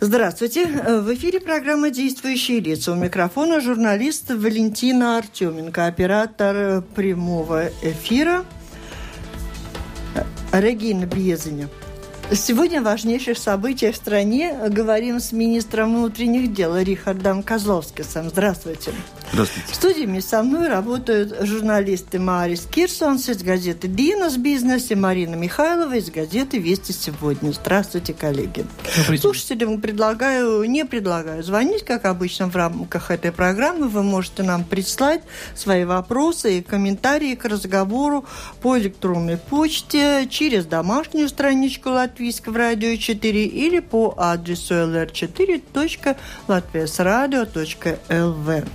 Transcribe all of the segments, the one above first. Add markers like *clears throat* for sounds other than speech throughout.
Здравствуйте. В эфире программа «Действующие лица». У микрофона журналист Валентина Артеменко, оператор прямого эфира Регина Бьезиня. Сегодня важнейших событий в стране говорим с министром внутренних дел Рихардом Козловским. Здравствуйте. Здравствуйте. В студии со мной работают журналисты Марис Кирсонс из газеты «Динас Бизнес» и Марина Михайлова из газеты «Вести сегодня». Здравствуйте, коллеги. Слушателям предлагаю, не предлагаю звонить, как обычно в рамках этой программы. Вы можете нам прислать свои вопросы и комментарии к разговору по электронной почте через домашнюю страничку Латвийского радио 4 или по адресу lr4.latviasradio.lv.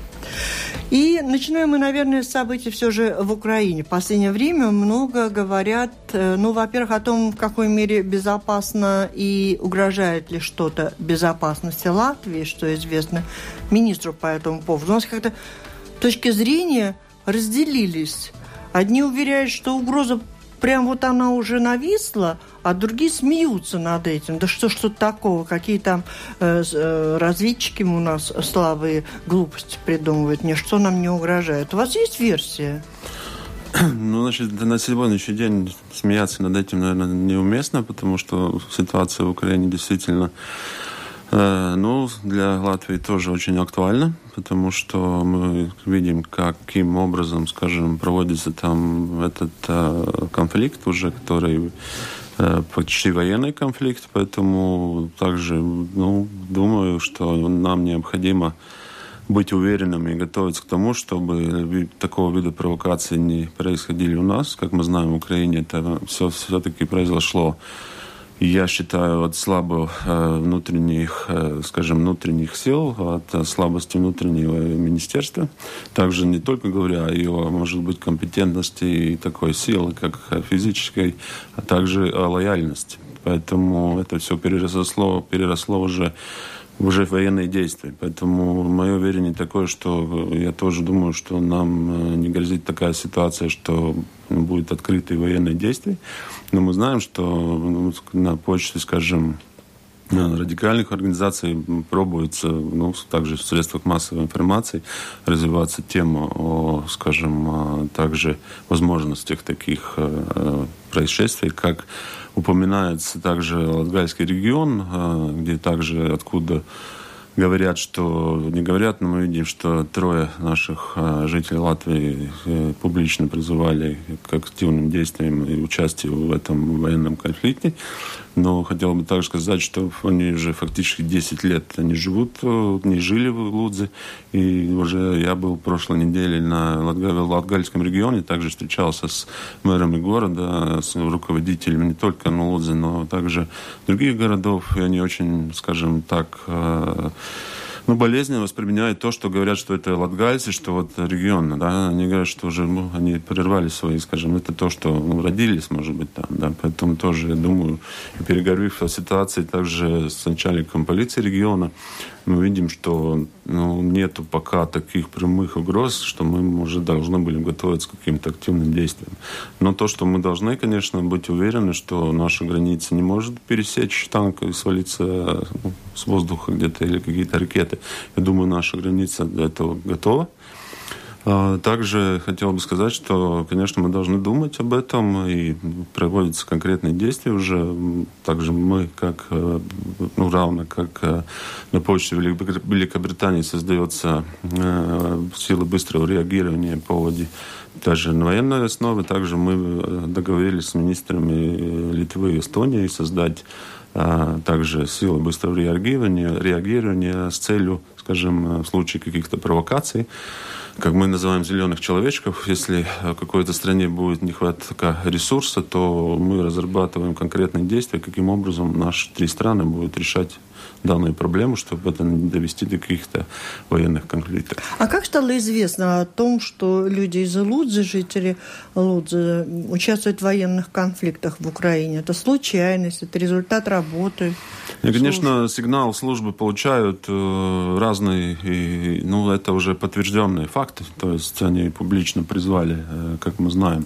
И начинаем мы, наверное, с событий все же в Украине. В последнее время много говорят, э, ну, во-первых, о том, в какой мере безопасно и угрожает ли что-то безопасности Латвии, что известно министру по этому поводу. У нас как-то точки зрения разделились. Одни уверяют, что угроза прям вот она уже нависла, а другие смеются над этим. Да что ж тут такого? Какие там э, э, разведчики у нас слабые глупости придумывают? Ничто нам не угрожает. У вас есть версия? *clears throat* Ну, значит, на сегодняшний день смеяться над этим, наверное, неуместно, потому что ситуация в Украине действительно Э, ну, для Латвии тоже очень актуально, потому что мы видим, каким образом, скажем, проводится там этот э, конфликт уже, который почти военный конфликт, поэтому также, ну, думаю, что нам необходимо быть уверенными и готовиться к тому, чтобы такого вида провокации не происходили у нас. Как мы знаем, в Украине это все все-таки произошло я считаю, от слабых э, внутренних, э, скажем, внутренних сил, от слабости внутреннего министерства. Также не только говоря о его, может быть, компетентности и такой силы, как физической, а также о лояльности. Поэтому это все переросло, переросло уже уже военные действия. Поэтому мое уверение такое, что я тоже думаю, что нам не грозит такая ситуация, что будет открытые военные действия. Но мы знаем, что ну, на почте, скажем, радикальных организаций пробуется, ну, также в средствах массовой информации развиваться тема о, скажем, также возможностях таких э, происшествий, как упоминается также Латгальский регион, э, где также откуда говорят, что не говорят, но мы видим, что трое наших э, жителей Латвии э, публично призывали к активным действиям и участию в этом военном конфликте. Но хотел бы также сказать, что они уже фактически 10 лет они живут, э, не жили в Лудзе. И уже я был прошлой неделе на Латгальском регионе, также встречался с мэрами города, с руководителями не только на Лудзе, но также других городов. И они очень, скажем так, ну, болезненно воспринимают то, что говорят, что это латгальцы, что вот регион, да, они говорят, что уже, ну, они прервали свои, скажем, это то, что ну, родились, может быть, там, да, поэтому тоже, я думаю, переговорив о ситуации также с начальником полиции региона, мы видим, что ну, нету пока таких прямых угроз, что мы уже должны были готовиться к каким-то активным действиям. Но то, что мы должны, конечно, быть уверены, что наша граница не может пересечь танк и свалиться ну, с воздуха где-то или какие-то ракеты. Я думаю, наша граница для этого готова. А, также хотел бы сказать, что, конечно, мы должны думать об этом и проводятся конкретные действия уже. Также мы, как, э, ну, равно как э, на почте Великобритании создается э, сила быстрого реагирования по поводу даже на военной основе. Также мы договорились с министрами Литвы и Эстонии создать также силы быстрого реагирования, реагирования с целью, скажем, в случае каких-то провокаций, как мы называем, зеленых человечков. Если в какой-то стране будет нехватка ресурса, то мы разрабатываем конкретные действия, каким образом наши три страны будут решать данную проблему, чтобы это не довести до каких-то военных конфликтов. А как стало известно о том, что люди из Лудзы, жители Лудзы, участвуют в военных конфликтах в Украине? Это случайность, это результат работы? И, конечно, сигнал службы получают э, разные, и, ну, это уже подтвержденные факты, то есть они публично призвали, э, как мы знаем,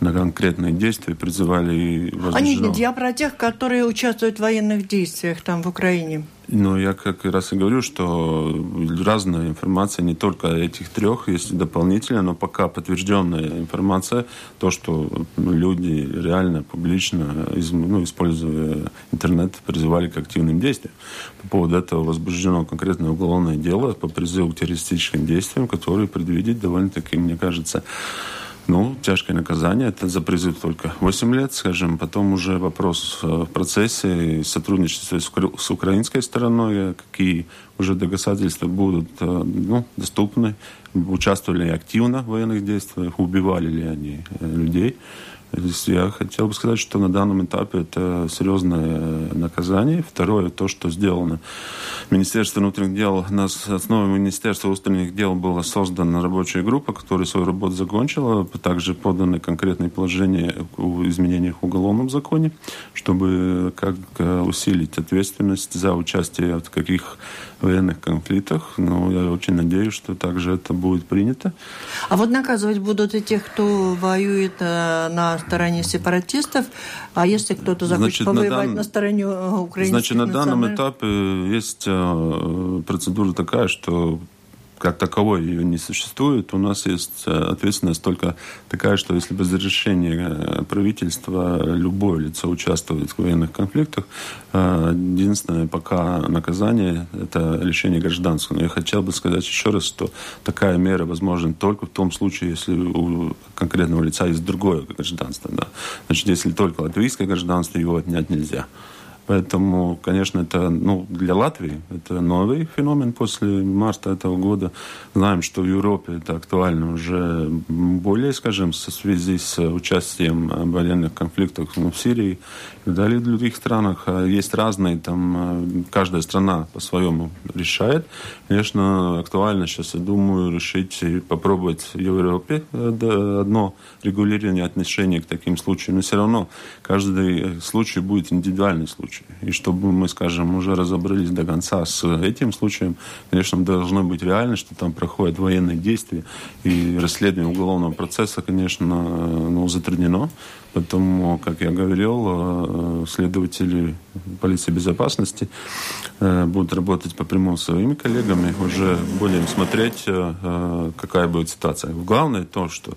на конкретные действия, призывали и возбуждено. А нет, я про тех, которые участвуют в военных действиях там в Украине. Ну, я как раз и говорю, что разная информация, не только этих трех, есть дополнительная, но пока подтвержденная информация, то, что люди реально, публично, ну, используя интернет, призывали к активным действиям. По поводу этого возбуждено конкретное уголовное дело по призыву к террористическим действиям, которые предвидеть довольно-таки, мне кажется, ну, тяжкое наказание, это за призыв только 8 лет, скажем. Потом уже вопрос э, в процессе сотрудничества с украинской стороной, какие уже доказательства будут э, ну, доступны, участвовали ли активно в военных действиях, убивали ли они э, людей. Я хотел бы сказать, что на данном этапе это серьезное наказание. Второе, то, что сделано. Министерство внутренних дел, на основе Министерства внутренних дел была создана рабочая группа, которая свою работу закончила. Также поданы конкретные положения о изменениях в уголовном законе, чтобы как усилить ответственность за участие в каких военных конфликтах. Но я очень надеюсь, что также это будет принято. А вот наказывать будут и тех, кто воюет э, на стороне сепаратистов, а если кто-то захочет значит, повоевать на, дан... на стороне э, украинских Значит, на данном этапе есть э, процедура такая, что как таковой ее не существует. У нас есть э, ответственность только такая, что если без разрешения э, правительства любое лицо участвует в военных конфликтах, э, единственное пока наказание – это лишение гражданства. Но я хотел бы сказать еще раз, что такая мера возможна только в том случае, если у конкретного лица есть другое гражданство. Да. Значит, если только латвийское гражданство, его отнять нельзя. Поэтому, конечно, это ну, для Латвии это новый феномен после марта этого года. Знаем, что в Европе это актуально уже более, скажем, в связи с участием военных конфликтов ну, в Сирии и далее в других странах. А есть разные, там э, каждая страна по-своему решает. Конечно, актуально сейчас, я думаю, решить и попробовать в Европе э, одно регулирование отношений к таким случаям. Но все равно каждый случай будет индивидуальный случай. И чтобы мы, скажем, уже разобрались до конца с этим случаем, конечно, должно быть реально, что там проходят военные действия. И расследование уголовного процесса, конечно, ну, затруднено. Потому, как я говорил, э, следователи полиции безопасности э, будут работать по прямому своими коллегами, уже будем смотреть, э, какая будет ситуация. Главное то, что,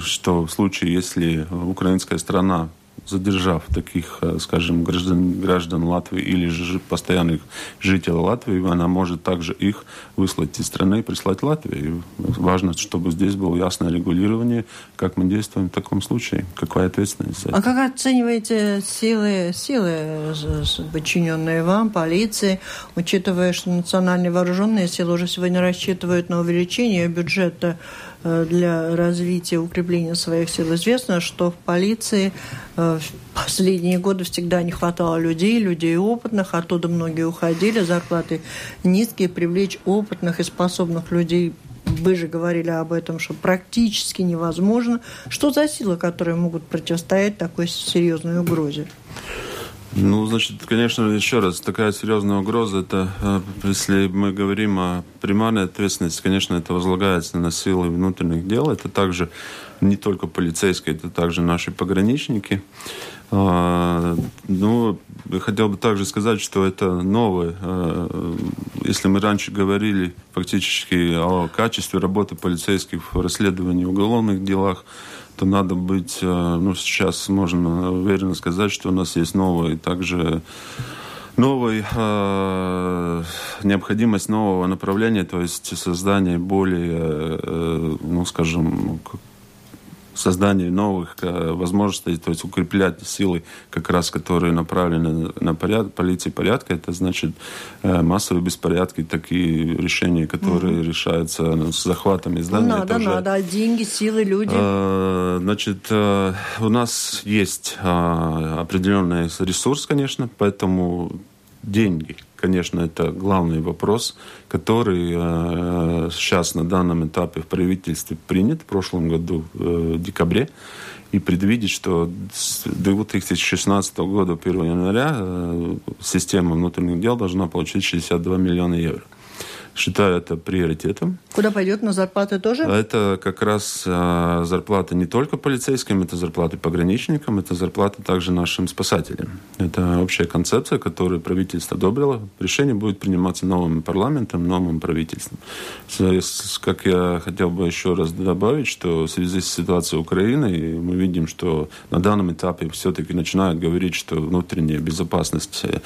что в случае, если украинская страна задержав таких, э, скажем, граждан, граждан Латвии или же постоянных жителей Латвии, она может также их выслать из страны и прислать Латвии. Важно, чтобы здесь было ясное регулирование, как мы действуем в таком случае, какая ответственность. А как оцениваете силы, силы, подчиненные вам, полиции, учитывая, что национальные вооруженные силы уже сегодня рассчитывают на увеличение бюджета для развития, укрепления своих сил. Известно, что в полиции э, в последние годы всегда не хватало людей, людей опытных, оттуда многие уходили, зарплаты низкие, привлечь опытных и способных людей вы же говорили об этом, что практически невозможно. Что за силы, которые могут противостоять такой серьезной угрозе? Ну, значит, конечно, еще раз, такая серьезная угроза, это, э, если мы говорим о примарной ответственности, конечно, это возлагается на силы внутренних дел, это также не только полицейские, это также наши пограничники. А, ну, хотел бы также сказать, что это новое. А, если мы раньше говорили фактически о качестве работы полицейских в расследовании уголовных делах, то надо быть, э, ну, сейчас можно уверенно сказать, что у нас есть новый также новый, э, необходимость нового направления, то есть создание более, э, ну, скажем, создание новых возможностей, то есть укреплять силы, как раз которые направлены на поряд, полиции порядка, это значит массовые беспорядки, такие решения, которые mm-hmm. решаются с захватами зданий. Надо, уже... надо, деньги, силы, люди. Значит, у нас есть определенный ресурс, конечно, поэтому деньги, конечно, это главный вопрос, который э, сейчас на данном этапе в правительстве принят в прошлом году э, в декабре. И предвидеть, что с 2016 года, 1 января, э, система внутренних дел должна получить 62 миллиона евро считаю это приоритетом. Куда пойдет? На зарплаты тоже? Это как раз э, зарплаты не только полицейским, это зарплаты пограничникам, это зарплаты также нашим спасателям. Это общая концепция, которую правительство одобрило. Решение будет приниматься новым парламентом, новым правительством. Как я хотел бы еще раз добавить, что в связи с ситуацией Украины мы видим, что на данном этапе все-таки начинают говорить, что внутренняя безопасность, э,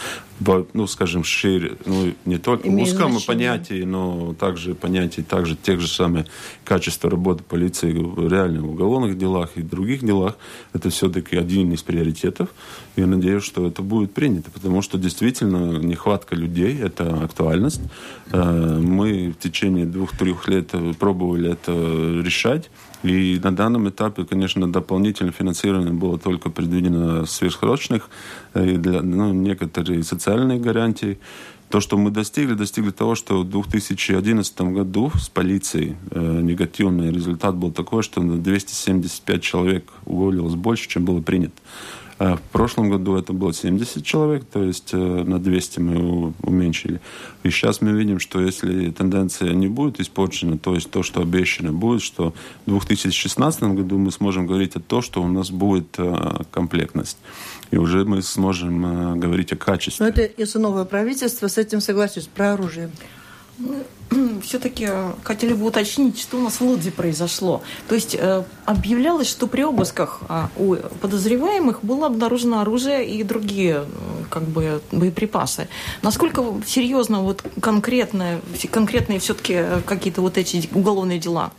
ну, скажем, шире, ну, не только в узком понятии, но также понятие также тех же самых качества работы полиции в реальных уголовных делах и других делах, это все-таки один из приоритетов. Я надеюсь, что это будет принято, потому что действительно нехватка людей – это актуальность. Э, мы в течение двух-трех лет пробовали это решать. И на данном этапе, конечно, дополнительное финансирование было только предвидено сверхсрочных, и для ну, некоторые социальные гарантии. То, что мы достигли, достигли того, что в 2011 году с полицией э, негативный результат был такой, что 275 человек уволилось больше, чем было принято. А в прошлом году это было 70 человек, то есть э, на 200 мы уменьшили. И сейчас мы видим, что если тенденция не будет испорчена, то есть то, что обещано будет, что в 2016 году мы сможем говорить о том, что у нас будет э, комплектность и уже мы сможем э, говорить о качестве. Но это если новое правительство с этим согласится про оружие. *clears throat* Все-таки хотели бы уточнить, что у нас в Лодзе произошло. То есть э, объявлялось, что при обысках э, у подозреваемых было обнаружено оружие и другие э, как бы боеприпасы. Насколько серьезно вот конкретно, конкретные все-таки э, какие-то вот эти уголовные дела?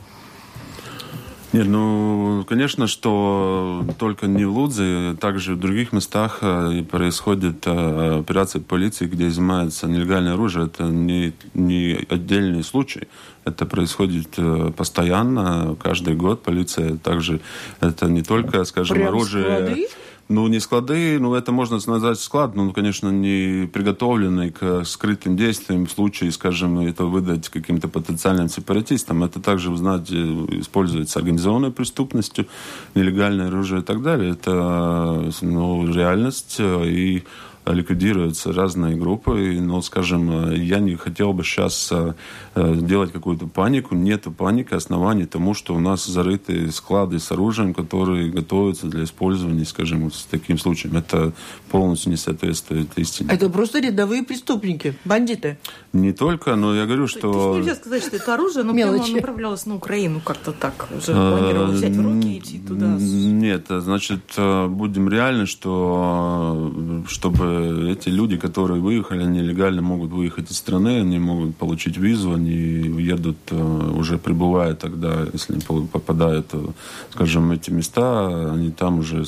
Нет, ну, конечно, что только не в Лудзе, также в других местах э, происходит э, операция полиции, где изымается нелегальное оружие. Это не, не отдельный случай. Это происходит э, постоянно, каждый год. Полиция также, это не только, скажем, Прям оружие... Склады? Ну, не склады, ну, это можно назвать склад, но, конечно, не приготовленный к скрытым действиям в случае, скажем, это выдать каким-то потенциальным сепаратистам. Это также, вы знаете, используется организованной преступностью, нелегальное оружие и так далее. Это ну, реальность и ликвидируются разные группы. Но, скажем, я не хотел бы сейчас э, делать какую-то панику. Нет паники, оснований тому, что у нас зарыты склады с оружием, которые готовятся для использования, скажем, с таким случаем. Это полностью не соответствует истине. Это просто рядовые преступники, бандиты. Не только, но я говорю, что... То есть нельзя сказать, что это оружие, но Мелочи. прямо направлялось на Украину как-то так. Уже планировал взять в руки и идти туда. Нет, значит, э, будем реальны, что э, чтобы эти люди, которые выехали нелегально, могут выехать из страны, они могут получить визу, они едут, э, уже прибывая тогда, если они попадают, э, скажем, эти места, они там уже,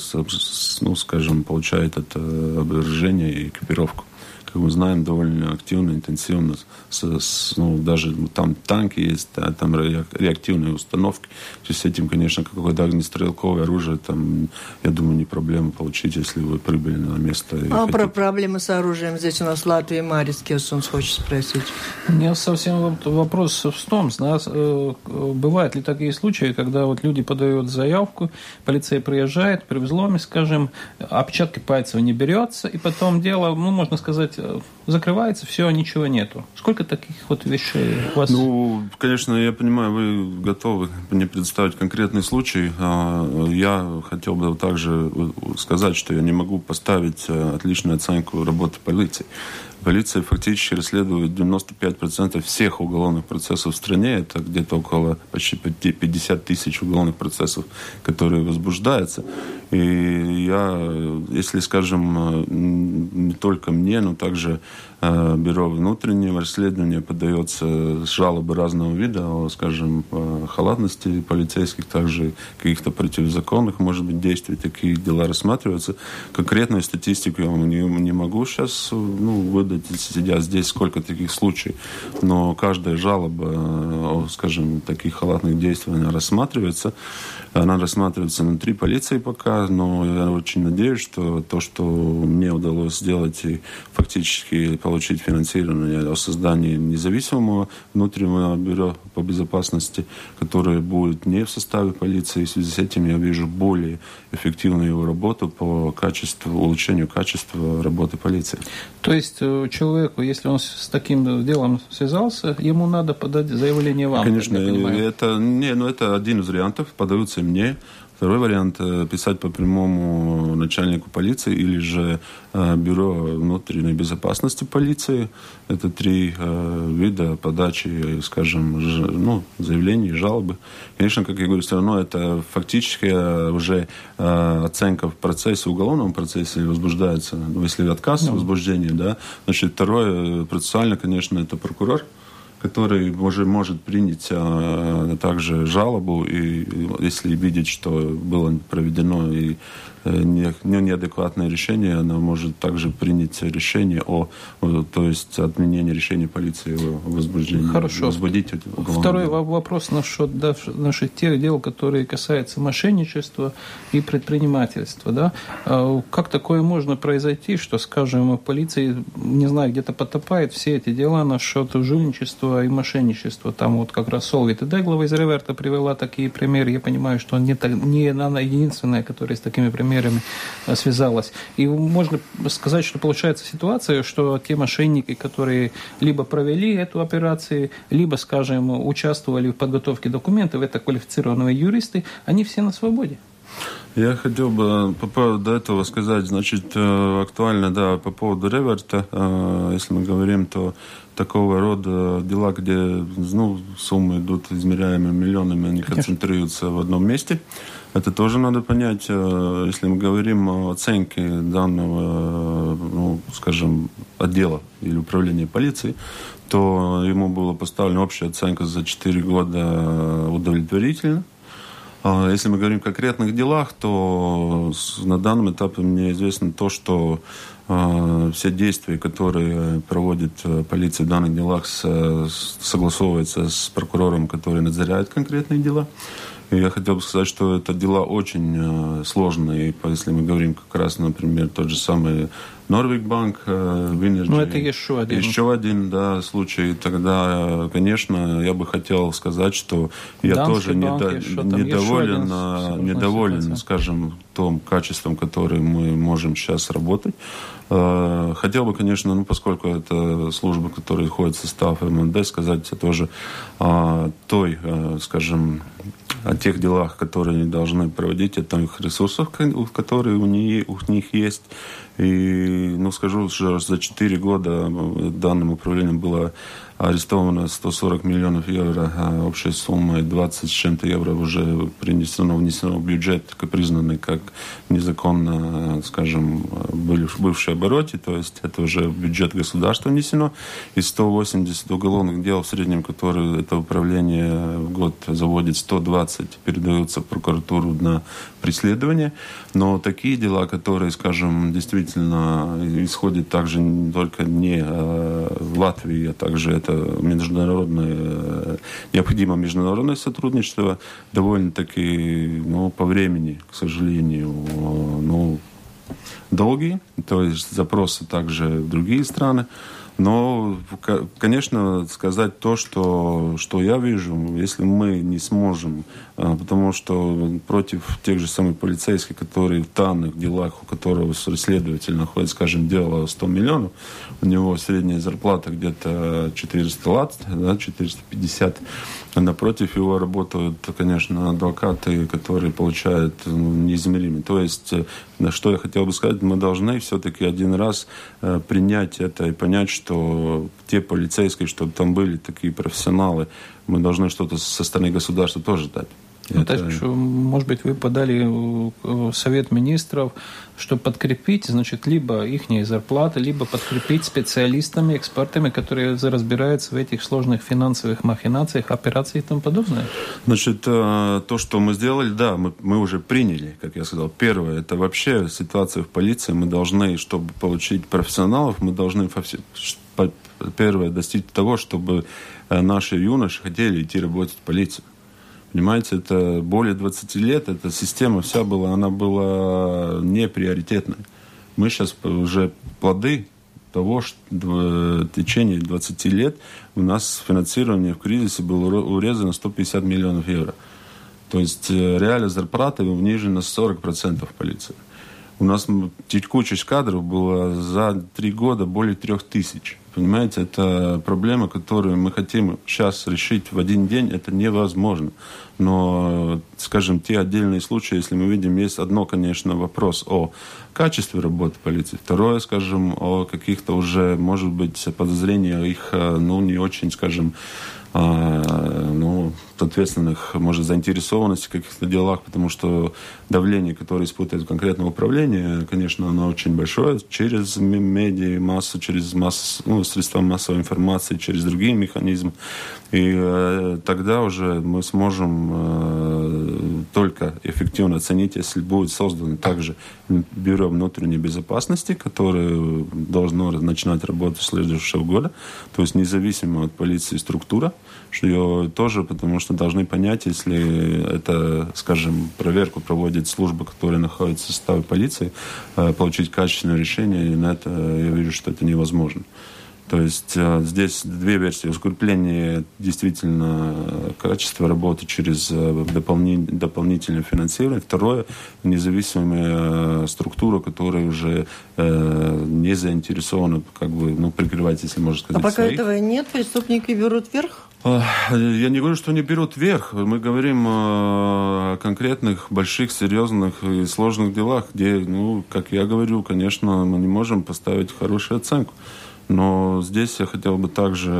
ну, скажем, получают это оборудование и экипировку как мы знаем, довольно активно, интенсивно. С, с, ну, даже там танки есть, да, там реактивные установки. То есть с этим, конечно, какое-то огнестрелковое оружие, там, я думаю, не проблема получить, если вы прибыли на место. А хотите... про проблемы с оружием здесь у нас в Латвии Марис Кессунс хочет спросить. У меня совсем вопрос в том, нас, э, бывают ли такие случаи, когда вот люди подают заявку, полиция приезжает, при взломе, скажем, отпечатки пальцев не берется, и потом дело, ну, можно сказать, закрывается, все, ничего нету. Сколько таких вот вещей у вас? Ну, конечно, я понимаю, вы готовы мне представить конкретный случай. А, я хотел бы также сказать, что я не могу поставить э, отличную оценку работы полиции. Полиция фактически расследует 95% всех уголовных процессов в стране. Это где-то около почти 50 тысяч уголовных процессов, которые возбуждаются. И я, если, скажем, не только мне, но также Э, бюро внутреннего расследования подается жалобы разного вида, скажем, халатности полицейских, также каких-то противозаконных, может быть, действий. Такие дела рассматриваются. Конкретную статистику я не, не могу сейчас ну, выдать, сидя здесь, сколько таких случаев. Но каждая жалоба, скажем, таких халатных действий, она рассматривается. Она рассматривается внутри полиции пока, но я очень надеюсь, что то, что мне удалось сделать и фактически получить финансирование о создании независимого внутреннего бюро по безопасности, которое будет не в составе полиции. В связи с этим я вижу более эффективную его работу по качеству, улучшению качества работы полиции. То есть э, человеку, если он с таким делом связался, ему надо подать заявление вам? Конечно, это, не, ну, это один из вариантов, подаются мне. Второй вариант – писать по прямому начальнику полиции или же э, бюро внутренней безопасности полиции. Это три э, вида подачи, скажем, ну, заявлений, жалобы. Конечно, как я говорю, все равно это фактически уже э, оценка в процессе, уголовном процессе возбуждается. Ну, если отказ в возбуждении, да. Значит, второе, процессуально, конечно, это прокурор который уже может принять а, также жалобу, и если видеть, что было проведено и Э, не, не неадекватное решение, она может также принять решение о, то есть отменение решения полиции о возбуждении. Хорошо. Возбудить Второй дело. вопрос насчет да, наших тех дел, которые касаются мошенничества и предпринимательства. Да? А как такое можно произойти, что, скажем, полиция, не знаю, где-то потопает все эти дела насчет жульничества и мошенничества. Там вот как раз Солвит и Деглова из Реверта привела такие примеры. Я понимаю, что не, не она единственная, которая с такими примерами мерами э, связалась. И можно сказать, что получается ситуация, что те мошенники, которые либо провели эту операцию, либо, скажем, участвовали в подготовке документов, это квалифицированные юристы, они все на свободе. Я хотел бы по поводу этого сказать, значит, э, актуально, да, по поводу реверта, э, если мы говорим, то такого рода дела, где ну, суммы идут измеряемыми миллионами, они Конечно. концентрируются в одном месте. Это тоже надо понять, э, если мы говорим о оценке данного, ну, скажем, отдела или управления полиции, то ему была поставлена общая оценка за 4 года удовлетворительно. А если мы говорим о конкретных делах, то на данном этапе мне известно то, что э, все действия, которые проводит э, полиция в данных делах, согласовываются с прокурором, который надзирает конкретные дела. И я хотел бы сказать, что это дела очень э, сложные. Если мы говорим как раз, например, тот же самый Норвик Банк, Winergy. Ну, это еще один. Еще один, да, случай. Тогда, конечно, я бы хотел сказать, что я Данский тоже недо, недоволен, недоволен, скажем, том качеством, которым мы можем сейчас работать. Э, хотел бы, конечно, ну, поскольку это служба, которая входит в состав МНД, сказать тоже о той, э, скажем, о тех делах, которые они должны проводить, о тех ресурсах, которые у них, у них есть. И, ну, скажу, что за 4 года данным управлением было арестовано 140 миллионов евро, а общая сумма 20 с чем-то евро уже принесено, внесено в бюджет, признанный как незаконно, скажем, бывший обороте, то есть это уже в бюджет государства внесено, и 180 уголовных дел в среднем, которые это управление в год заводит, 120 передаются в прокуратуру на преследование, но такие дела, которые, скажем, действительно исходят также не только не э, в Латвии, а также это международное, э, необходимо международное сотрудничество, довольно-таки, ну, по времени, к сожалению, ну, долгие, то есть запросы также в другие страны. Но, конечно, сказать то, что, что я вижу, если мы не сможем, а, потому что против тех же самых полицейских, которые в данных делах, у которого следователь находит, скажем, дело 100 миллионов, у него средняя зарплата где-то 400 лат, да, 450 Напротив его работают, конечно, адвокаты, которые получают ну, неизмеримые. То есть, э, на что я хотел бы сказать, мы должны все-таки один раз э, принять это и понять, что те полицейские, чтобы там были такие профессионалы, мы должны что-то со стороны государства тоже дать. Ну, это... так что, может быть, вы подали э, совет министров, чтобы подкрепить, значит, либо их зарплаты, либо подкрепить специалистами, экспертами, которые разбираются в этих сложных финансовых махинациях, операциях и тому подобное? Значит, э, то, что мы сделали, да, мы, мы уже приняли, как я сказал. Первое, это вообще ситуация в полиции. Мы должны, чтобы получить профессионалов, мы должны первое достичь того, чтобы э, наши юноши хотели идти работать в полицию. Понимаете, это более 20 лет, эта система вся была, она была не приоритетной. Мы сейчас уже плоды того, что в течение 20 лет у нас финансирование в кризисе было урезано 150 миллионов евро. То есть э, реально зарплата унижена 40% в полиции. У нас текучесть кадров была за три года более трех тысяч. Понимаете, это проблема, которую мы хотим сейчас решить в один день, это невозможно. Но, скажем, те отдельные случаи, если мы видим, есть одно, конечно, вопрос о качестве работы полиции, второе, скажем, о каких-то уже, может быть, подозрениях их, э, ну, не очень, скажем, а, ну, ответственных, может, заинтересованности в каких-то делах, потому что давление, которое испытывает конкретное управление, конечно, оно очень большое через медиа, массу, через массу, ну, средства массовой информации, через другие механизмы. И э, тогда уже мы сможем э, только эффективно оценить, если будет создано также бюро внутренней безопасности, которое должно начинать работать с следующего года, то есть независимо от полиции структура, что ее тоже, потому что должны понять, если это, скажем, проверку проводит служба, которая находится в составе полиции, э, получить качественное решение, и на это я вижу, что это невозможно. То есть э, здесь две версии. Укрепление действительно качества работы через э, дополни, дополнительное финансирование. Второе, независимая э, структура, которая уже э, не заинтересована, как бы, ну, прикрывать, если можно сказать, А пока своих. этого нет, преступники берут вверх? Я не говорю, что они берут вверх. Мы говорим о конкретных, больших, серьезных и сложных делах, где, ну, как я говорю, конечно, мы не можем поставить хорошую оценку. Но здесь я хотел бы также,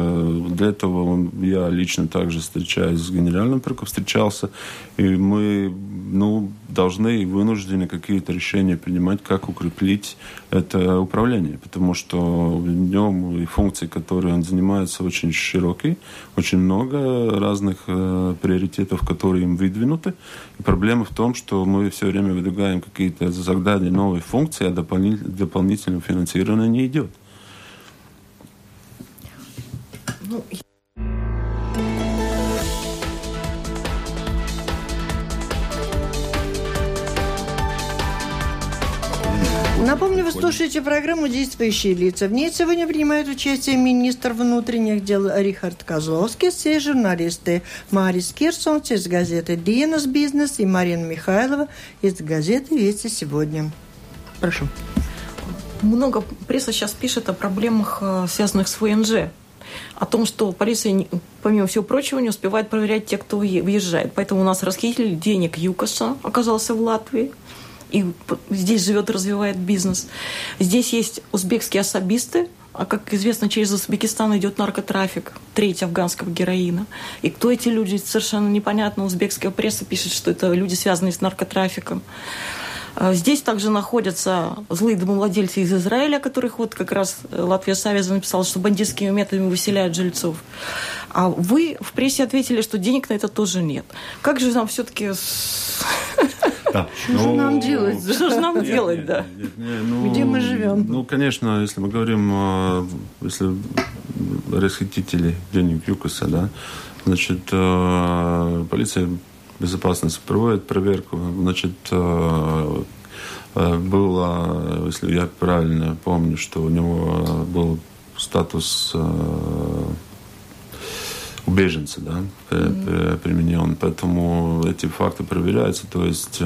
для этого я лично также встречаюсь с генеральным прокурором, встречался, и мы ну, должны и вынуждены какие-то решения принимать, как укреплить это управление, потому что в нем и функции, которые он занимается, очень широкие, очень много разных э, приоритетов, которые им выдвинуты. И проблема в том, что мы все время выдвигаем какие-то задания, новые функции, а дополнительного финансирования не идет. Ну, Напомню, вы слушаете программу «Действующие лица». В ней сегодня принимают участие министр внутренних дел Рихард Козловский, все журналисты Марис Кирсонс из газеты «Диенас Бизнес» и Марина Михайлова из газеты «Вести сегодня». Прошу. Много пресса сейчас пишет о проблемах, э, связанных с ФНЖ о том, что полиция, помимо всего прочего, не успевает проверять тех, кто въезжает. Поэтому у нас расхититель денег ЮКОСа оказался в Латвии и здесь живет развивает бизнес. Здесь есть узбекские особисты, а как известно, через Узбекистан идет наркотрафик, треть афганского героина. И кто эти люди, совершенно непонятно. Узбекская пресса пишет, что это люди, связанные с наркотрафиком. А здесь также находятся злые домовладельцы из Израиля, которых вот как раз Латвия Савеза написала, что бандитскими методами выселяют жильцов. А вы в прессе ответили, что денег на это тоже нет. Как же нам все-таки... Да. Что ну, же нам делать? Что же нам делать, да? Ну, Где мы живем? Ну, конечно, если мы говорим, э, если расхитители денег ЮКОСа, да, значит, э, полиция безопасности проводит проверку. Значит, э, э, было, если я правильно помню, что у него был статус э, убеженца, да, mm-hmm. применен. Поэтому эти факты проверяются. То есть,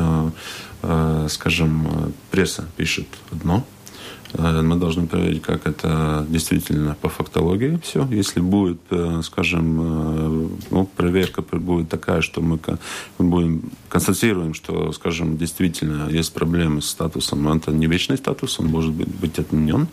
скажем, пресса пишет одно, мы должны проверить, как это действительно по фактологии все. Если будет, э, скажем, э, ну, проверка будет такая, что мы будем констатируем, что, скажем, действительно есть проблемы с статусом, это не вечный статус, он может быть, быть отменен.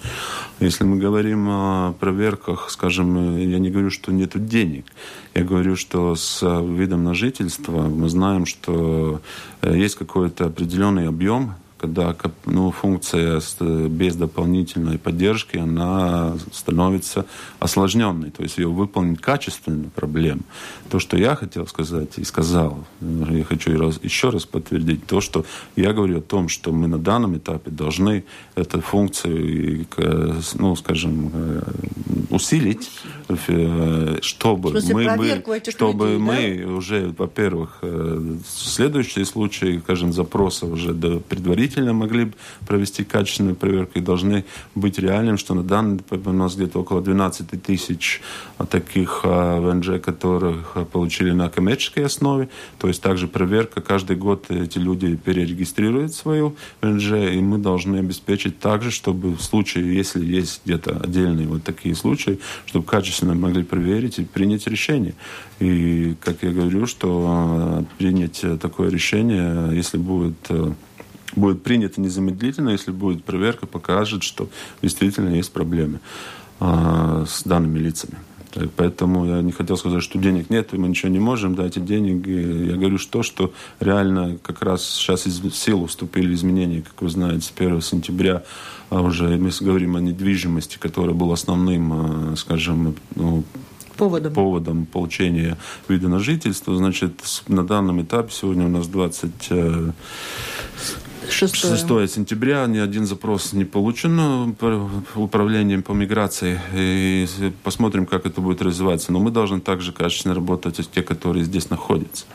Если мы говорим о проверках, скажем, я не говорю, что нет денег. Я говорю, что с видом на жительство мы знаем, что есть какой-то определенный объем когда ну, функция без дополнительной поддержки, она становится осложненной. То есть ее выполнить качественно проблем. То, что я хотел сказать и сказал, я хочу еще раз подтвердить, то, что я говорю о том, что мы на данном этапе должны эту функцию, ну, скажем, э, усилить, э, чтобы мы, мы, чтобы людей, мы да? уже, во-первых, э, следующие случаи, скажем, запроса уже до предварительного действительно могли провести качественную проверку и должны быть реальным, что на данный у нас где-то около 12 тысяч таких а, ВНЖ, которых получили на коммерческой основе. То есть также проверка. Каждый год эти люди перерегистрируют свою ВНЖ, и мы должны обеспечить также, чтобы в случае, если есть где-то отдельные вот такие случаи, чтобы качественно могли проверить и принять решение. И, как я говорю, что а, принять такое решение, если будет э, будет принято незамедлительно, если будет проверка, покажет, что действительно есть проблемы а, с данными лицами. Поэтому я не хотел сказать, что денег нет, и мы ничего не можем дать, и деньги. Я говорю, что, что реально как раз сейчас в силу вступили изменения, как вы знаете, с 1 сентября а уже мы говорим о недвижимости, которая была основным, а, скажем, ну, поводом. поводом получения вида на жительство. Значит, на данном этапе сегодня у нас 20 6. 6 сентября ни один запрос не получен управлением по миграции. И посмотрим, как это будет развиваться. Но мы должны также качественно работать с те, которые здесь находятся.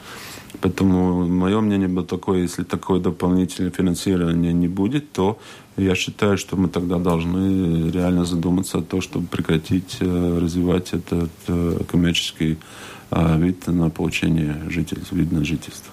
Поэтому мое мнение было такое, если такое дополнительное финансирование не будет, то я считаю, что мы тогда должны реально задуматься о том, чтобы прекратить э, развивать этот э, коммерческий э, вид на получение жительства, вид на жительство.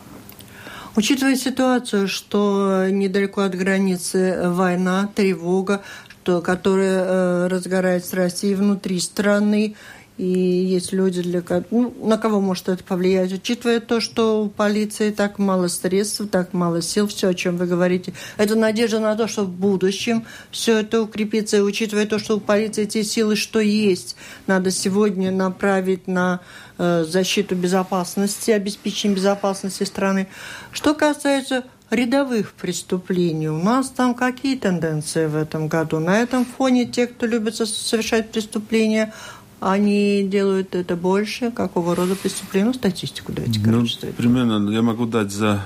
Учитывая ситуацию, что недалеко от границы война, тревога, что, которая э, разгорается в России внутри страны, и есть люди, для ну, на кого может это повлиять, учитывая то, что у полиции так мало средств, так мало сил, все, о чем вы говорите. Это надежда на то, что в будущем все это укрепится, и учитывая то, что у полиции те силы, что есть, надо сегодня направить на э, защиту безопасности, обеспечение безопасности страны. Что касается рядовых преступлений. У нас там какие тенденции в этом году? На этом фоне те, кто любит совершать преступления, они делают это больше? Какого рода преступления? Ну, статистику дайте, ну, Примерно я могу дать за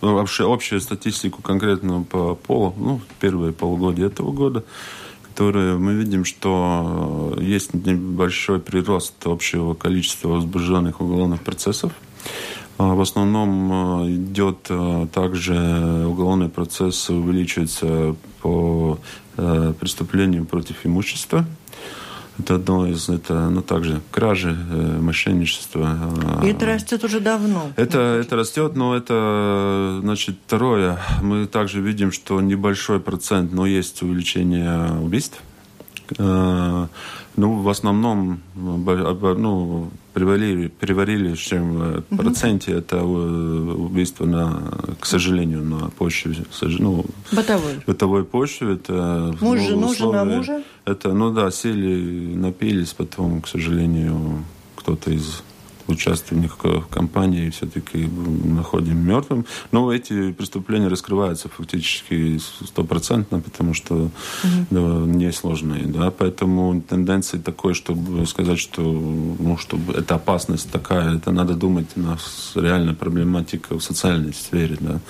вообще общую статистику конкретно по полу, ну, первые полугодия этого года, которые мы видим, что есть небольшой прирост общего количества возбужденных уголовных процессов. А в основном а, идет а, также уголовный процесс увеличивается по э, преступлениям против имущества. Это одно из, это, ну, также кражи, э, мошенничество. И это растет уже давно. Это, это растет, но это, значит, второе. Мы также видим, что небольшой процент, но есть увеличение убийств. Э, ну, в основном, ну, привалили, приварили, чем в угу. проценте это убийство на, к сожалению, на почве, ну, бытовой. бытовой почве. Это, Муж, ну, жена мужа? Это, ну да, сели, напились, потом, к сожалению, кто-то из участвовать в кампании все-таки находим мертвым. Но эти преступления раскрываются фактически стопроцентно, потому что угу. да, несложные. Да? Поэтому тенденция такой, чтобы сказать, что, ну, чтобы эта опасность такая, это надо думать, у нас реальная проблематика в социальной сфере. Да?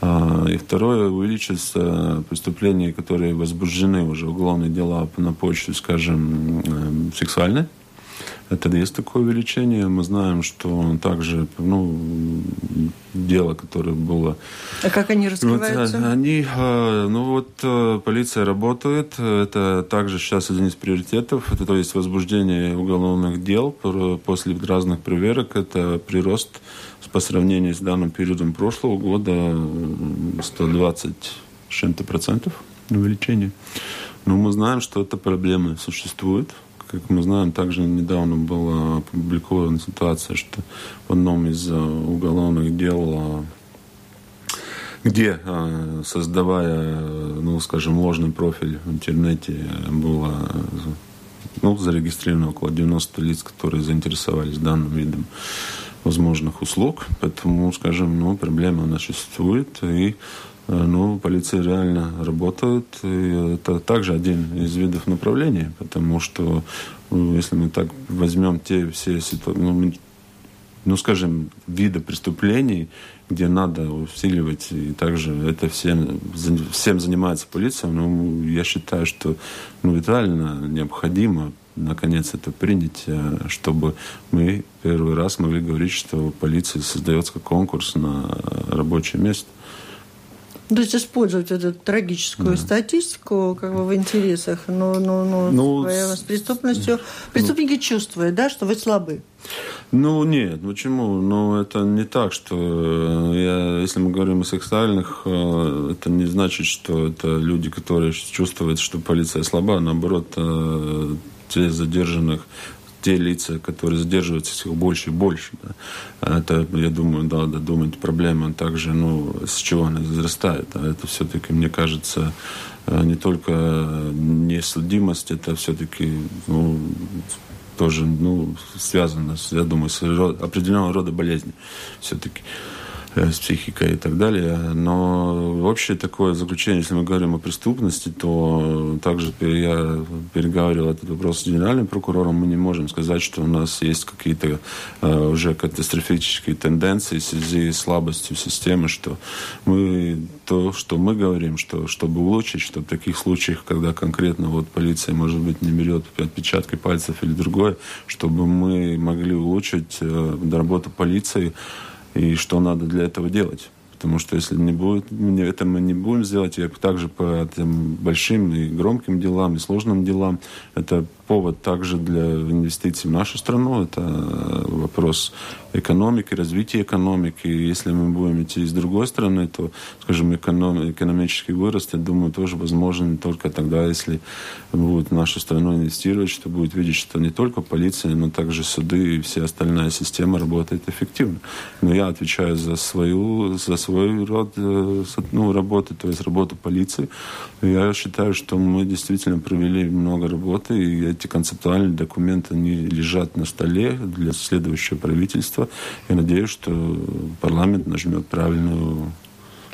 А, и второе, увеличится преступления, которые возбуждены уже уголовные дела на почве, скажем, э, сексуальной это есть такое увеличение. Мы знаем, что также ну, дело, которое было... А как они раскрываются? Вот, они, э, ну вот э, полиция работает. Это также сейчас один из приоритетов. Это то есть возбуждение уголовных дел после разных проверок. Это прирост по сравнению с данным периодом прошлого года 120 с чем-то процентов увеличение. Но мы знаем, что эта проблема существует. Как мы знаем, также недавно была опубликована ситуация, что в одном из э, уголовных дел э, где, создавая, ну, скажем, ложный профиль в интернете, было ну, зарегистрировано около 90 лиц, которые заинтересовались данным видом возможных услуг. Поэтому, скажем, ну, проблема она существует, и ну, полиция реально работает. И это также один из видов направления, потому что ну, если мы так возьмем те все ситуации, ну, ну, скажем, виды преступлений, где надо усиливать, и также это всем, всем занимается полиция, ну, я считаю, что ну, витально необходимо наконец это принять, э, чтобы мы первый раз могли говорить, что полиция создается конкурс на рабочее место. То есть использовать эту трагическую да. статистику как бы в интересах, но, но, но ну, с преступностью. Преступники ну, чувствуют, да, что вы слабы. Ну, нет, почему? Ну, это не так, что э, я, если мы говорим о сексуальных, э, это не значит, что это люди, которые чувствуют, что полиция слаба, наоборот, э, те задержанных те лица, которые задерживаются все больше и больше. Да. Это, я думаю, надо думать, проблема также, ну, с чего она возрастает. А это все-таки, мне кажется, не только несудимость, это все-таки ну, тоже ну, связано, я думаю, с определенного рода болезнью все-таки. Э, с психикой и так далее. Но общее такое заключение, если мы говорим о преступности, то также я переговаривал этот вопрос с генеральным прокурором. Мы не можем сказать, что у нас есть какие-то uh, уже катастрофические тенденции в связи с слабостью системы, что мы то, что мы говорим, что чтобы улучшить, что в таких случаях, когда конкретно вот полиция, может быть, не берет отпечатки пальцев или другое, чтобы мы могли улучшить uh, работу полиции, и что надо для этого делать. Потому что если не будет, это мы не будем сделать, и также по этим большим и громким делам, и сложным делам, это повод также для инвестиций в нашу страну. Это вопрос экономики, развития экономики. Если мы будем идти с другой стороны, то, скажем, эконом, экономический вырост, я думаю, тоже возможен только тогда, если будут в нашу страну инвестировать, что будет видеть, что не только полиция, но также суды и вся остальная система работает эффективно. Но я отвечаю за свою, за свой род э, ну, работы, то есть работу полиции. Я считаю, что мы действительно провели много работы, и эти концептуальные документы, они лежат на столе для следующего правительства. Я надеюсь, что парламент нажмет правильную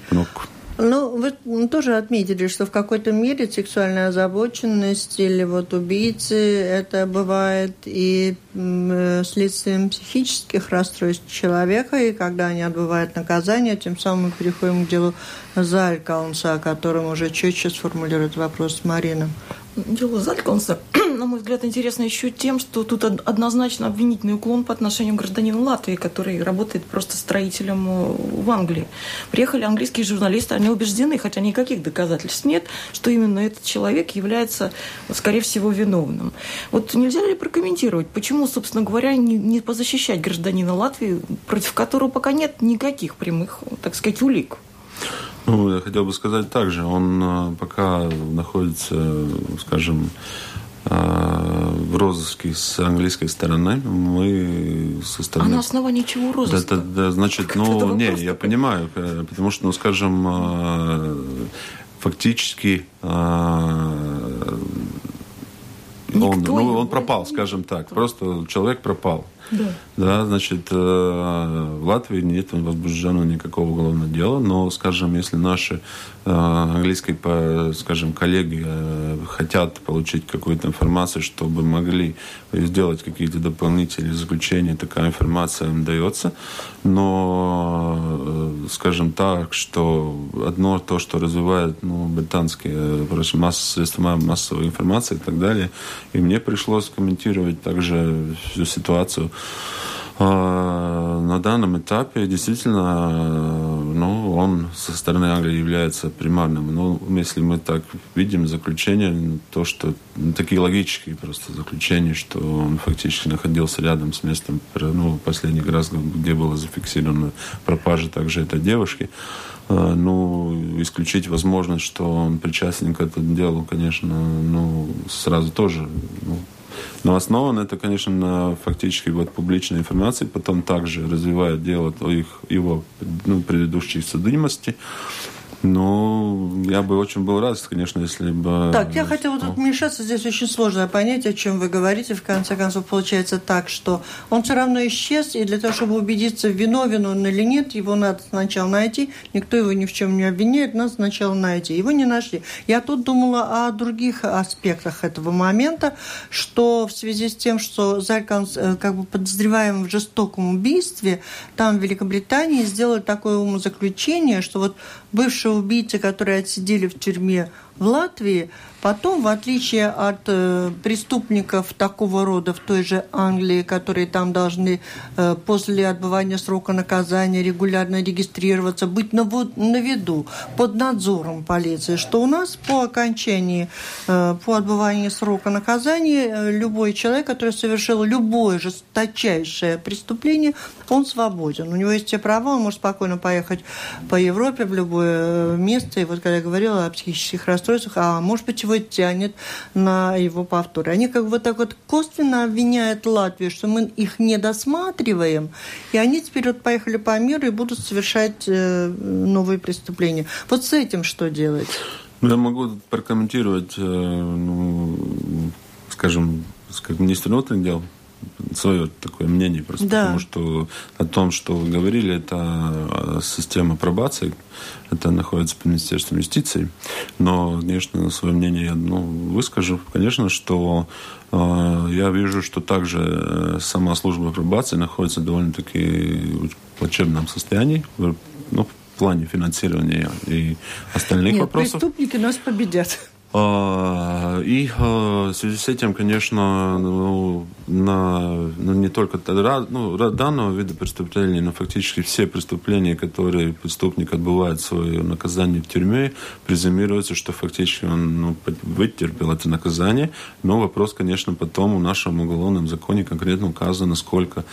кнопку. Ну, вы тоже отметили, что в какой-то мере сексуальная озабоченность или вот убийцы это бывает и э, следствием психических расстройств человека, и когда они отбывают наказание, тем самым мы переходим к делу Залькаунса, о котором уже четче сформулирует вопрос Марина. Дело Залькаунса на мой взгляд, интересно еще тем, что тут однозначно обвинительный уклон по отношению к гражданину Латвии, который работает просто строителем э, в Англии. Приехали английские журналисты, они убеждены, хотя никаких доказательств нет, что именно этот человек является, скорее всего, виновным. Вот нельзя ли прокомментировать, почему, собственно говоря, не, не позащищать гражданина Латвии, против которого пока нет никаких прямых, так сказать, улик? Ну, я хотел бы сказать так же. Он э, пока находится, скажем, в розыске с английской стороны. Мы со стороны... А на основании чего розыска? Да, да, да значит, как ну, не, я понимаю, э, потому что, ну, скажем, а, фактически а, он, ну, он пропал, скажем так. Просто человек пропал. Да. да, значит, э, в Латвии нет возбужденного никакого уголовного дела, но, скажем, если наши э, английские, скажем, коллеги э, хотят получить какую-то информацию, чтобы могли сделать какие-то дополнительные заключения, такая информация им дается, но, скажем так, что одно то, что развивает ну, британские масс, средства массовой информации и так далее, и мне пришлось комментировать также всю ситуацию на данном этапе действительно ну, он со стороны Англии является примарным. Но если мы так видим заключение, то, что ну, такие логические просто заключения, что он фактически находился рядом с местом ну, последний раз, где была зафиксирована пропажа также этой девушки, а, ну, исключить возможность, что он причастен к этому делу, конечно, ну, сразу тоже ну, Но основано это, конечно, на фактически вот публичной информации, потом также развивает дело их, его ну, предыдущей судимости. Но я бы очень был рад, конечно, если бы... Так, я хотела тут вмешаться. Здесь очень сложное понятие, о чем вы говорите. В конце концов, получается так, что он все равно исчез, и для того, чтобы убедиться, виновен он или нет, его надо сначала найти. Никто его ни в чем не обвиняет, надо сначала найти. Его не нашли. Я тут думала о других аспектах этого момента, что в связи с тем, что Зарьканс э, как бы подозреваем в жестоком убийстве, там в Великобритании сделали такое умозаключение, что вот бывшие убийцы, которые отсидели в тюрьме в Латвии, Потом, в отличие от э, преступников такого рода в той же Англии, которые там должны э, после отбывания срока наказания регулярно регистрироваться, быть на, на виду, под надзором полиции, что у нас по окончании, э, по отбыванию срока наказания, э, любой человек, который совершил любое жесточайшее преступление, он свободен. У него есть все права, он может спокойно поехать по Европе в любое э, место. И вот когда я говорила о психических расстройствах, а может быть, его тянет на его повторы. Они как бы так вот косвенно обвиняют Латвию, что мы их не досматриваем, и они теперь вот поехали по миру и будут совершать э, новые преступления. Вот с этим что делать? Ну, я могу прокомментировать, э, ну, скажем, как министр внутренних дел свое такое мнение просто, да. потому что о том, что вы говорили, это а, система пробации, это находится под Министерством юстиции, но, конечно, свое мнение я ну, выскажу. Конечно, что э, я вижу, что также э, сама служба пробации находится довольно-таки в плачевном состоянии, ну, в плане финансирования и остальных Нет, вопросов. преступники нас победят. А, и а, в связи с этим, конечно, ну, на, ну, не только ну, данного вида преступлений, но фактически все преступления, которые преступник отбывает свое наказание в тюрьме, презумируется, что фактически он ну, вытерпел это наказание. Но вопрос, конечно, потом в нашем уголовном законе конкретно указано, сколько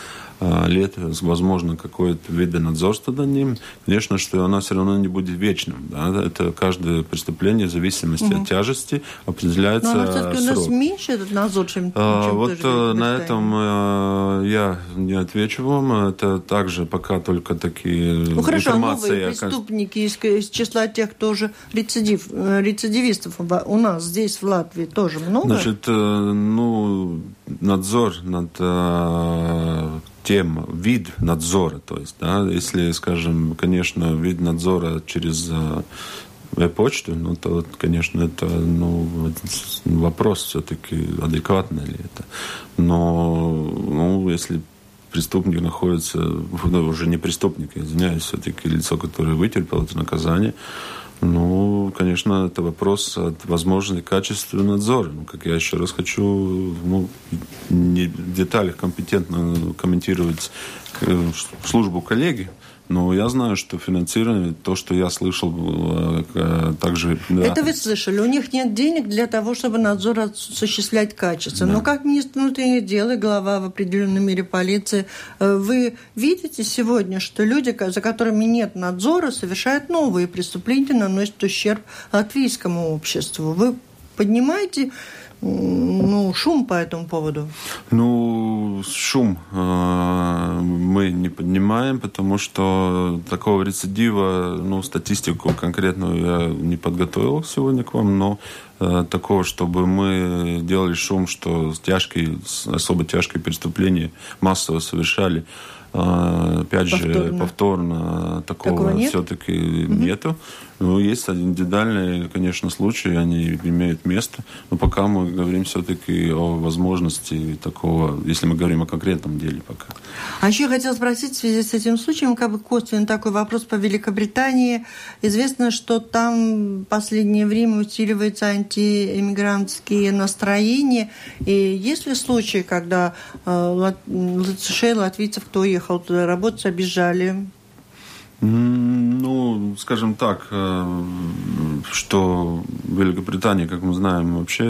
лет, возможно, какое-то видонадзорство над ним, конечно, что оно все равно не будет вечным. Да? Это каждое преступление в зависимости угу. от тяжести определяется Но все-таки у нас меньше этот надзор, чем, а, чем Вот э, на этом э, я не отвечу вам. Это также пока только такие ну, хорошо, информации. новые преступники из, из числа тех, кто уже рецидив, э, рецидивистов у нас здесь, в Латвии, тоже много? Значит, ну, надзор над тем вид надзора, то есть, да, если, скажем, конечно, вид надзора через э, почту, ну, то, конечно, это ну, вопрос все-таки, адекватно ли это. Но ну, если преступник находится, ну, уже не преступник, извиняюсь, все-таки лицо, которое вытерпело это наказание, ну, конечно, это вопрос от возможности качества надзора. Ну, как я еще раз хочу ну, не в деталях компетентно комментировать службу коллеги, но я знаю, что финансирование, то, что я слышал, э, также... Да. Это вы слышали. У них нет денег для того, чтобы надзор осуществлять качество. Да. Но как министр внутренних дел и глава в определенной мере полиции, э, вы видите сегодня, что люди, за которыми нет надзора, совершают новые преступления, наносят ущерб латвийскому обществу. Вы поднимаете ну, шум по этому поводу? Ну, шум э, мы не поднимаем, потому что такого рецидива, ну, статистику конкретную я не подготовил сегодня к вам, но э, такого, чтобы мы делали шум, что тяжкие, особо тяжкие преступления массово совершали, опять повторно. же, повторно такого, такого все-таки угу. нету. Ну, есть индивидуальные, конечно, случаи, они имеют место, но пока мы говорим все-таки о возможности такого, если мы говорим о конкретном деле пока. А еще я хотела спросить в связи с этим случаем, как бы косвенно такой вопрос по Великобритании. Известно, что там в последнее время усиливаются антиэмигрантские настроения. И есть ли случаи, когда э, латышей, латвийцев, кто уехал туда работать, обижали? Ну, скажем так, э, что Великобритания, как мы знаем, вообще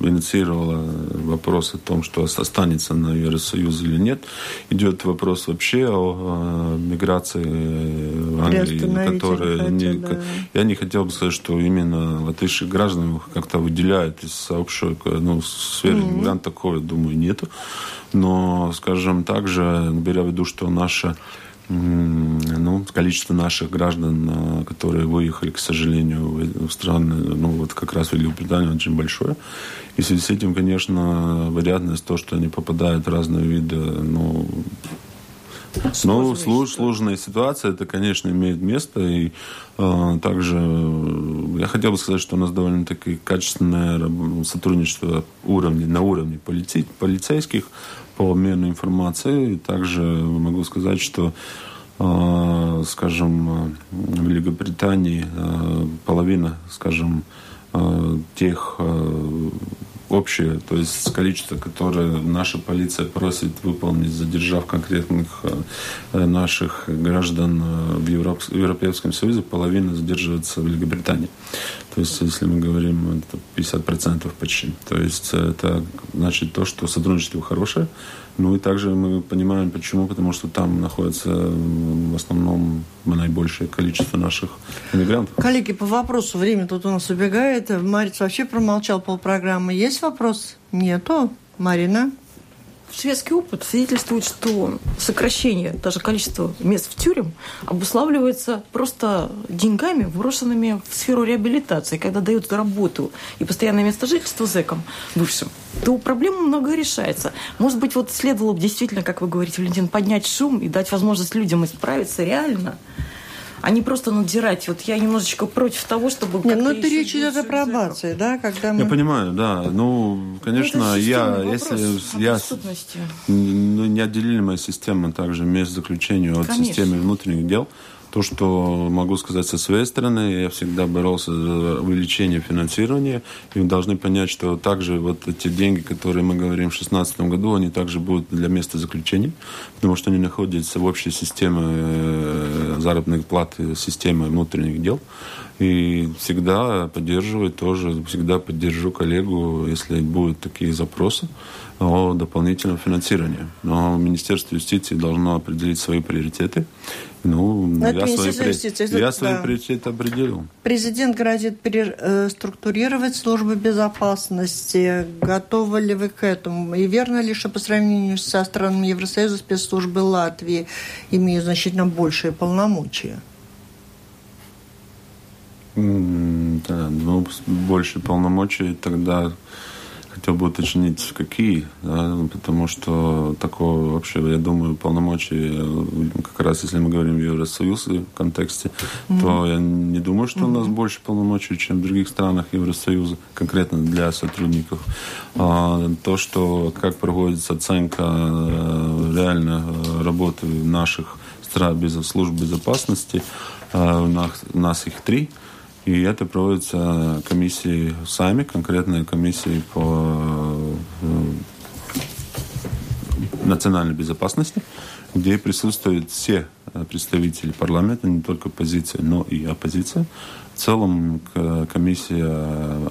инициировала вопрос о том, что останется на Евросоюз или нет. Идет вопрос вообще о, миграции в Англии, которая... Не, да. Я не хотел бы сказать, что именно латышских граждан как-то выделяют из общего, ну, в сфере mm-hmm. мигранта такого, думаю, нету. Но, скажем, также, беря в виду, что наша ну, количество наших граждан, э, которые выехали, к сожалению, в страны, ну, вот как раз в Великобританию, очень большое. И в связи с этим, конечно, вероятность то, что они попадают в разные виды, ну, ну, служ, сложная ситуация, это, конечно, имеет место. И э, также я хотел бы сказать, что у нас довольно-таки качественное сотрудничество уровне, на уровне полицей, полицейских по обмену информацией. Также могу сказать, что э, скажем, в Великобритании э, половина, скажем, э, тех общее, то есть количество, которое наша полиция просит выполнить, задержав конкретных наших граждан в Европейском Союзе, половина задерживается в Великобритании. То есть, если мы говорим, это 50% почти. То есть, это значит то, что сотрудничество хорошее. Ну и также мы понимаем, почему. Потому что там находится в основном наибольшее количество наших иммигрантов. Коллеги, по вопросу, время тут у нас убегает. Марец вообще промолчал полпрограммы. Есть вопрос? Нету. Марина? Шведский опыт свидетельствует, что сокращение даже количества мест в тюрем обуславливается просто деньгами, вброшенными в сферу реабилитации. Когда дают работу и постоянное место жительства зэкам бывшим, то проблема много решается. Может быть, вот следовало бы действительно, как вы говорите, Валентин, поднять шум и дать возможность людям исправиться реально а не просто надзирать. Вот я немножечко против того, чтобы... Нет, ну это речь идет о пробации, да? Когда мы... Я понимаю, да. Ну, конечно, ну, я, если я... Ну, неотделимая система также мест заключения от конечно. системы внутренних дел. То, что могу сказать со своей стороны, я всегда боролся за увеличение финансирования. И вы должны понять, что также вот эти деньги, которые мы говорим в 2016 году, они также будут для места заключения, потому что они находятся в общей системе э, заработных плат, системы внутренних дел. И всегда поддерживаю тоже, всегда поддержу коллегу, если будут такие запросы о дополнительном финансировании. Но Министерство юстиции должно определить свои приоритеты. Ну, Но я, свои, при... я свои да. приоритеты определил. Президент грозит переструктурировать службы безопасности. Готовы ли вы к этому? И верно ли, что по сравнению со странами Евросоюза спецслужбы Латвии имеют значительно большие полномочия? Да, ну, больше полномочий тогда хотел бы уточнить, какие, да, потому что такого вообще, я думаю, полномочий, э, как раз если мы говорим в Евросоюзе в контексте, mm-hmm. то я не думаю, что mm-hmm. у нас больше полномочий, чем в других странах Евросоюза, конкретно для сотрудников. А, то, что как проводится оценка э, реально э, работы наших стран без служб безопасности, у нас, у нас их три – и это проводится комиссией сами, конкретной комиссией по э, национальной безопасности, где присутствуют все представители парламента, не только позиция, но и оппозиция. В целом комиссия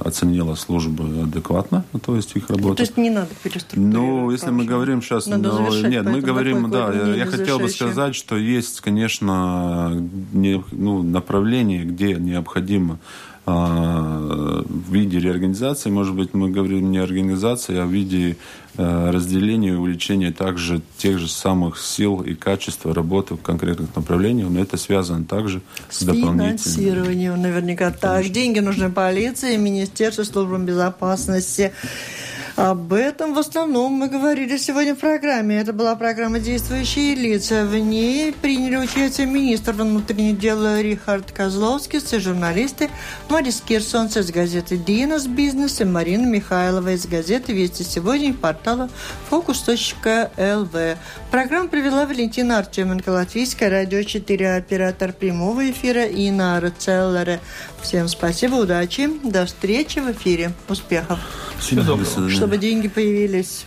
оценила службы адекватно, ну, то есть их работу. Ну, то есть не надо переструктурировать? Ну, если мы говорим сейчас... Надо ну, завершать, нет, мы говорим, да, я, я хотел бы сказать, что есть, конечно, не, ну, направление, где необходимо в виде реорганизации, может быть, мы говорим не организации, а в виде а, разделения и увеличения также тех же самых сил и качества работы в конкретных направлениях, но это связано также с, с финансированием, наверняка. Так, деньги нужны полиции, Министерству службы безопасности. Об этом в основном мы говорили сегодня в программе. Это была программа «Действующие лица». В ней приняли участие министр внутренних дел Рихард Козловский журналисты Марис Кирсонс из газеты «Динас Бизнес» и Марина Михайлова из газеты «Вести сегодня» и портала «Фокус.лв». Программу привела Валентина Артеменко, Латвийское радио 4, оператор прямого эфира Инна Арцеллере. Всем спасибо, удачи, до встречи в эфире. Успехов! Всего доброго чтобы деньги появились.